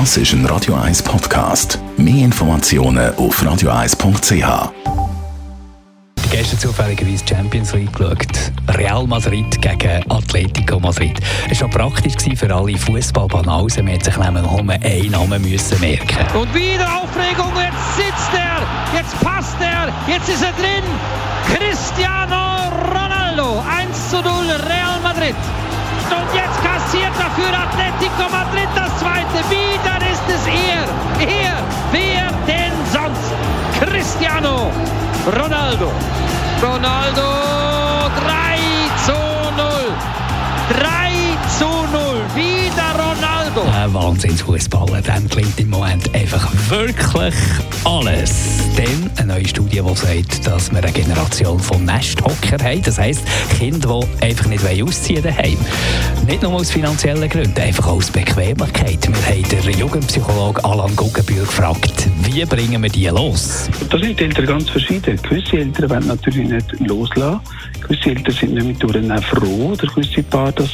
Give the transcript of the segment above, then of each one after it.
Das ist ein Radio 1 Podcast. Mehr Informationen auf radio1.ch. Gestern zufälligerweise Champions League geschaut. Real Madrid gegen Atletico Madrid. Es war praktisch für alle Fußballbanausen. Man hat sich nämlich nur einen Namen müssen merken. Und wieder Aufregung. Jetzt sitzt er. Jetzt passt er. Jetzt ist er drin. Cristiano Ronaldo. 1 zu 0 Real Madrid. Und jetzt kassiert er für Atletico Madrid das Cristiano Ronaldo. Ronaldo 3 zu 0. 3 zu 0. Wieder Ronaldo. Ein Wahnsinnsfußballer, dem klingt im Moment einfach wirklich alles. Dann eine neue Studie, die sagt, dass wir eine Generation von Nesthocker haben. Das heisst, Kinder, die einfach nicht ausziehen daheim. Nicht nur aus finanziellen Gründen, einfach aus Bequemlichkeit. Den Jugendpsychologen Alan Guggenbühl gefragt, wie bringen wir die los? Da sind die Eltern ganz verschieden. Gewisse Eltern wollen natürlich nicht loslassen. Gewisse Eltern sind nicht mehr froh, oder gewisse Paar, dass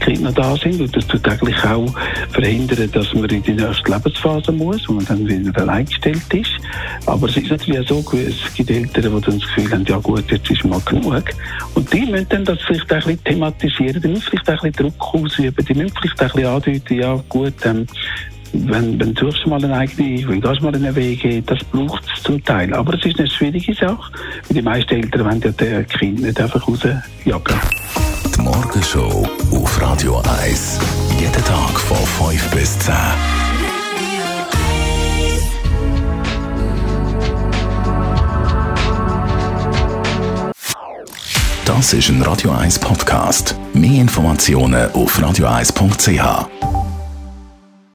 die Kinder da sind. Und das tut eigentlich auch verhindern, dass man in die nächste Lebensphase muss, wo man dann wieder allein gestellt ist. Aber es ist natürlich auch so, es gibt Eltern, die dann das Gefühl haben, ja gut, jetzt ist mal genug. Und die müssen dann das vielleicht ein bisschen thematisieren, die müssen vielleicht ein bisschen Druck ausüben, die müssen vielleicht ein bisschen andeuten, ja gut, ähm, wenn, wenn du mal eine eigene, wenn du mal einen Weg das braucht es zum Teil. Aber es ist eine schwierige Sache, weil die meisten Eltern wollen ja die Kinder nicht einfach rausjagen. Die Morgenshow auf Radio 1. Jeden Tag von 5 bis 10. Das ist ein Radio 1 Podcast. Mehr Informationen auf radio1.ch.